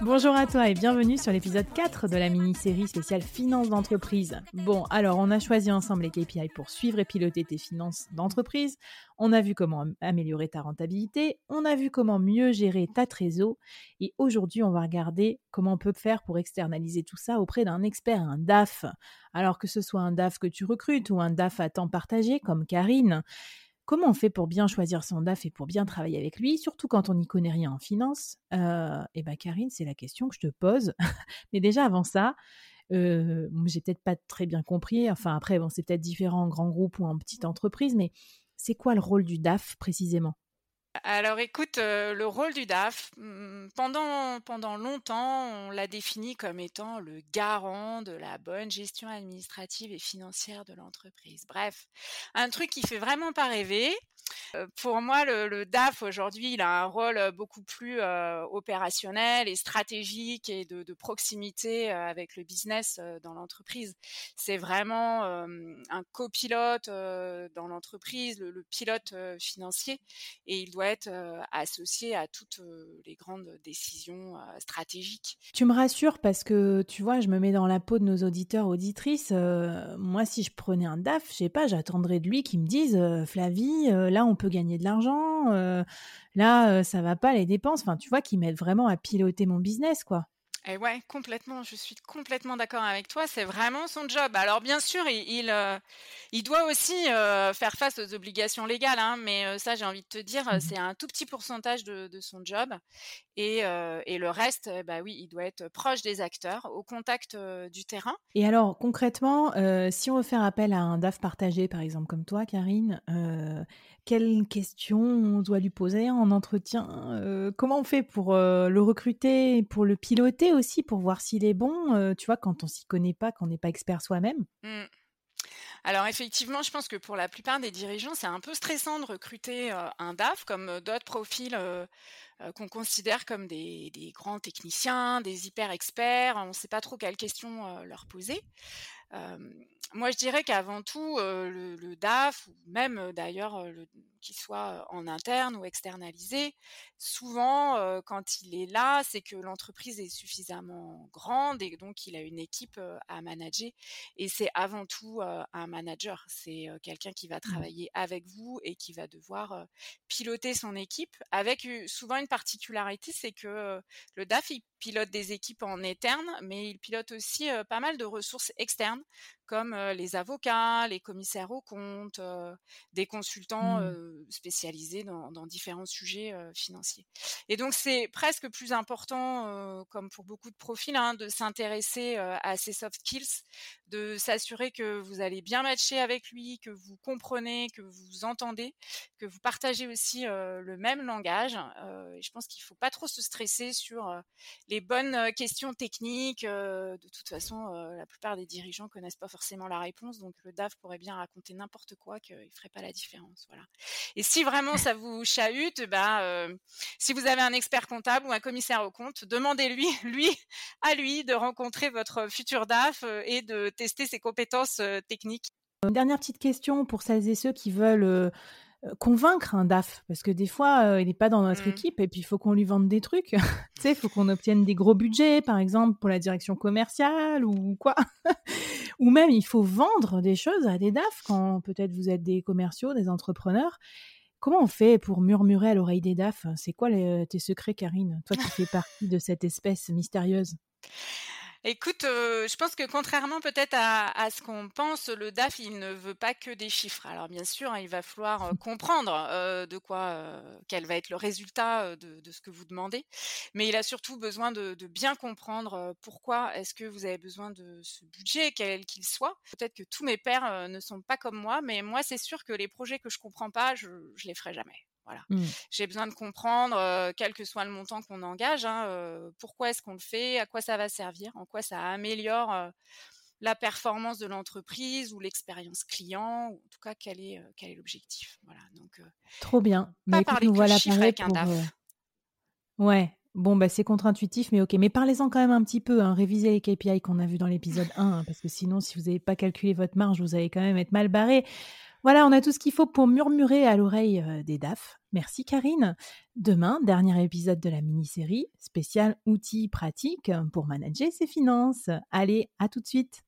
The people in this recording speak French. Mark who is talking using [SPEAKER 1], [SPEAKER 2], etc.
[SPEAKER 1] Bonjour à toi et bienvenue sur l'épisode 4 de la mini-série spéciale Finances d'entreprise. Bon, alors on a choisi ensemble les KPI pour suivre et piloter tes finances d'entreprise. On a vu comment améliorer ta rentabilité, on a vu comment mieux gérer ta trésor et aujourd'hui on va regarder comment on peut faire pour externaliser tout ça auprès d'un expert, un DAF. Alors que ce soit un DAF que tu recrutes ou un DAF à temps partagé comme Karine, Comment on fait pour bien choisir son DAF et pour bien travailler avec lui, surtout quand on n'y connaît rien en finance euh, Eh bien, Karine, c'est la question que je te pose. Mais déjà, avant ça, euh, j'ai peut-être pas très bien compris. Enfin, après, bon, c'est peut-être différent en grand groupe ou en petite entreprise, mais c'est quoi le rôle du DAF précisément?
[SPEAKER 2] Alors écoute, euh, le rôle du DAF, hmm, pendant, pendant longtemps, on l'a défini comme étant le garant de la bonne gestion administrative et financière de l'entreprise. Bref, un truc qui fait vraiment pas rêver, pour moi, le, DAF aujourd'hui, il a un rôle beaucoup plus opérationnel et stratégique et de, proximité avec le business dans l'entreprise. C'est vraiment un copilote dans l'entreprise, le, pilote financier, et il doit être associé à toutes les grandes décisions stratégiques.
[SPEAKER 1] Tu me rassures parce que tu vois, je me mets dans la peau de nos auditeurs auditrices. moi, si je prenais un DAF, je sais pas, j'attendrais de lui qu'il me dise, Flavie, là on peut gagner de l'argent, là ça va pas les dépenses, enfin tu vois, qui m'aident vraiment à piloter mon business quoi.
[SPEAKER 2] Et ouais, complètement. Je suis complètement d'accord avec toi. C'est vraiment son job. Alors bien sûr, il, il, doit aussi faire face aux obligations légales, hein, mais ça, j'ai envie de te dire, mmh c'est un tout petit pourcentage de, son job. Et, et, le reste, bah oui, il doit être proche des acteurs, au contact du terrain.
[SPEAKER 1] Et alors concrètement, si on veut faire appel à un DAF partagé, par exemple comme toi, Karine, quelles questions on doit lui poser en entretien Comment on fait pour le recruter, pour le piloter aussi, pour voir s'il est bon Tu vois, quand on s'y connaît pas, qu'on n'est pas expert soi-même?
[SPEAKER 2] Mmh. Alors effectivement, je pense que pour la plupart des dirigeants, c'est un peu stressant de recruter un DAF comme d'autres profils qu'on considère comme des, grands techniciens, des hyper experts. On ne sait pas trop quelles questions leur poser moi, je dirais qu'avant tout, le, DAF, ou même d'ailleurs qu'il soit en interne ou externalisé, souvent, quand il est là, c'est que l'entreprise est suffisamment grande et donc il a une équipe à manager. Et c'est avant tout un manager. C'est quelqu'un qui va mmh. travailler avec vous et qui va devoir piloter son équipe avec souvent une particularité, c'est que le DAF, il pilote des équipes en interne, mais il pilote aussi pas mal de ressources externes comme les avocats, les commissaires aux comptes, des consultants mmh. spécialisés dans, différents sujets financiers. Et donc c'est presque plus important, comme pour beaucoup de profils, hein, de s'intéresser à ces soft skills, de s'assurer que vous allez bien matcher avec lui, que vous comprenez, que vous entendez, que vous partagez aussi le même langage. et je pense qu'il ne faut pas trop se stresser sur les bonnes questions techniques. de toute façon, la plupart des dirigeants connaissent pas forcément la réponse, donc le DAF pourrait bien raconter n'importe quoi qu'il ne ferait pas la différence. Voilà. Et si vraiment ça vous chahute, bah, si vous avez un expert comptable ou un commissaire au compte, demandez-lui, lui, à lui, de rencontrer votre futur DAF et de tester ses compétences techniques.
[SPEAKER 1] Une dernière petite question pour celles et ceux qui veulent convaincre un DAF parce que des fois il n'est pas dans notre mmh. équipe et puis il faut qu'on lui vende des trucs tu sais il faut qu'on obtienne des gros budgets par exemple pour la direction commerciale ou quoi ou même il faut vendre des choses à des DAF quand peut-être vous êtes des commerciaux des entrepreneurs. Comment on fait pour murmurer à l'oreille des DAF? C'est quoi tes secrets Karine? Toi qui fais partie de cette espèce mystérieuse?
[SPEAKER 2] Écoute, je pense que contrairement peut-être à, ce qu'on pense, le DAF, il ne veut pas que des chiffres. Alors bien sûr, hein, il va falloir comprendre de quoi, quel va être le résultat de, ce que vous demandez, mais il a surtout besoin de, bien comprendre pourquoi est-ce que vous avez besoin de ce budget, quel qu'il soit. Peut-être que tous mes pairs ne sont pas comme moi, mais moi, c'est sûr que les projets que je comprends pas, je, je les ferai jamais. Voilà. Mmh. J'ai besoin de comprendre, quel que soit le montant qu'on engage, hein, pourquoi est-ce qu'on le fait, à quoi ça va servir, en quoi ça améliore la performance de l'entreprise ou l'expérience client, ou en tout cas quel est quel est l'objectif. Voilà. Donc
[SPEAKER 1] trop bien.
[SPEAKER 2] Pas Mais parler nous voilà chiffres avec un DAF.
[SPEAKER 1] Ouais, Bon, bah, c'est contre-intuitif, mais ok. Mais parlez-en quand même un petit peu, hein. révisez les KPI qu'on a vus dans l'épisode 1, hein, parce que sinon, si vous n'avez pas calculé votre marge, vous allez quand même être mal barré. Voilà, on a tout ce qu'il faut pour murmurer à l'oreille euh, des DAF. Merci Karine. Demain, dernier épisode de la mini-série, spécial outils pratiques pour manager ses finances. Allez, à tout de suite.